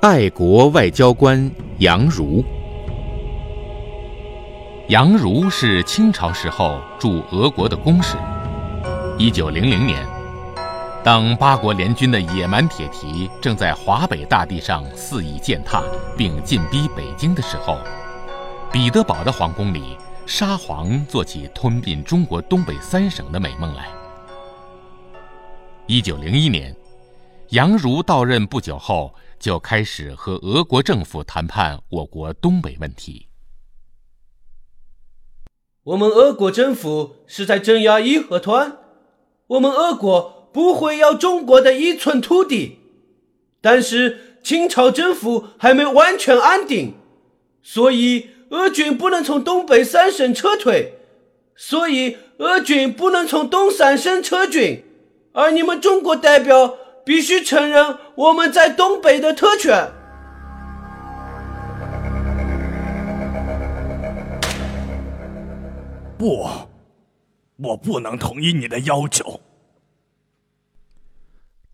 爱国外交官杨儒。杨儒是清朝时候驻俄国的公使。一九零零年，当八国联军的野蛮铁蹄正在华北大地上肆意践踏并进逼北京的时候，彼得堡的皇宫里，沙皇做起吞并中国东北三省的美梦来。一九零一年，杨儒到任不久后，就开始和俄国政府谈判我国东北问题。我们俄国政府是在镇压义和团，我们俄国不会要中国的一寸土地。但是清朝政府还没完全安定，所以俄军不能从东北三省撤退，所以俄军不能从东三省撤军。而你们中国代表必须承认我们在东北的特权。不，我不能同意你的要求。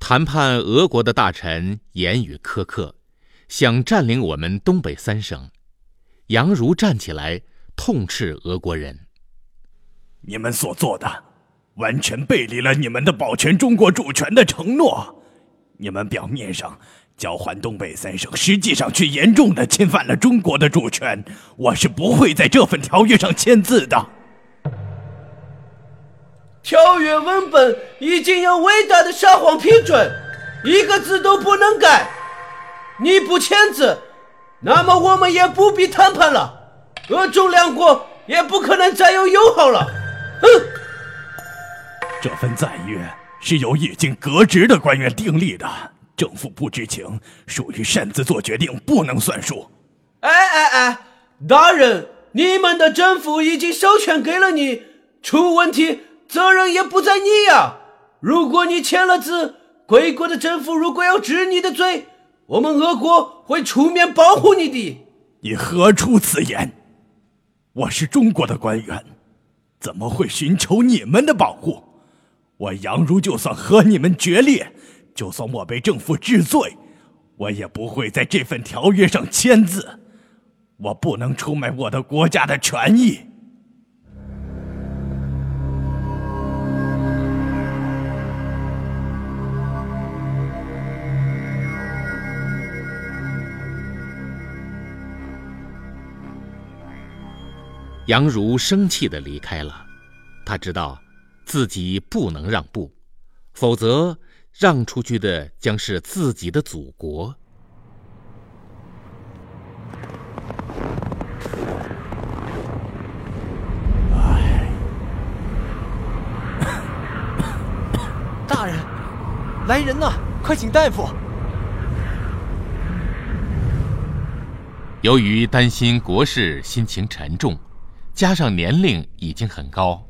谈判俄国的大臣言语苛刻，想占领我们东北三省。杨儒站起来痛斥俄国人：“你们所做的。”完全背离了你们的保全中国主权的承诺，你们表面上交还东北三省，实际上却严重的侵犯了中国的主权。我是不会在这份条约上签字的。条约文本已经由伟大的沙皇批准，一个字都不能改。你不签字，那么我们也不必谈判了，俄中两国也不可能再有友好了。哼！这份赞约是由已经革职的官员订立的，政府不知情，属于擅自做决定，不能算数。哎哎哎，大人，你们的政府已经授权给了你，出问题责任也不在你呀。如果你签了字，贵国的政府如果要治你的罪，我们俄国会出面保护你的。你何出此言？我是中国的官员，怎么会寻求你们的保护？我杨儒就算和你们决裂，就算我被政府治罪，我也不会在这份条约上签字。我不能出卖我的国家的权益。杨儒生气的离开了，他知道。自己不能让步，否则让出去的将是自己的祖国。大人，来人呐！快请大夫。由于担心国事心情沉重，加上年龄已经很高。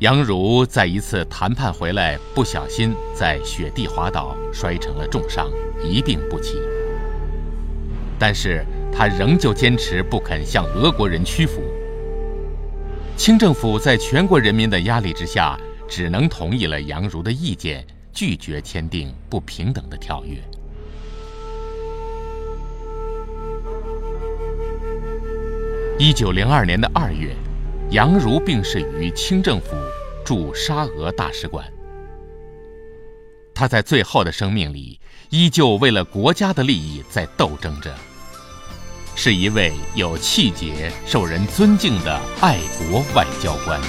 杨儒在一次谈判回来，不小心在雪地滑倒，摔成了重伤，一病不起。但是他仍旧坚持不肯向俄国人屈服。清政府在全国人民的压力之下，只能同意了杨儒的意见，拒绝签订不平等的条约。一九零二年的二月。杨儒病逝于清政府驻沙俄大使馆。他在最后的生命里，依旧为了国家的利益在斗争着，是一位有气节、受人尊敬的爱国外交官。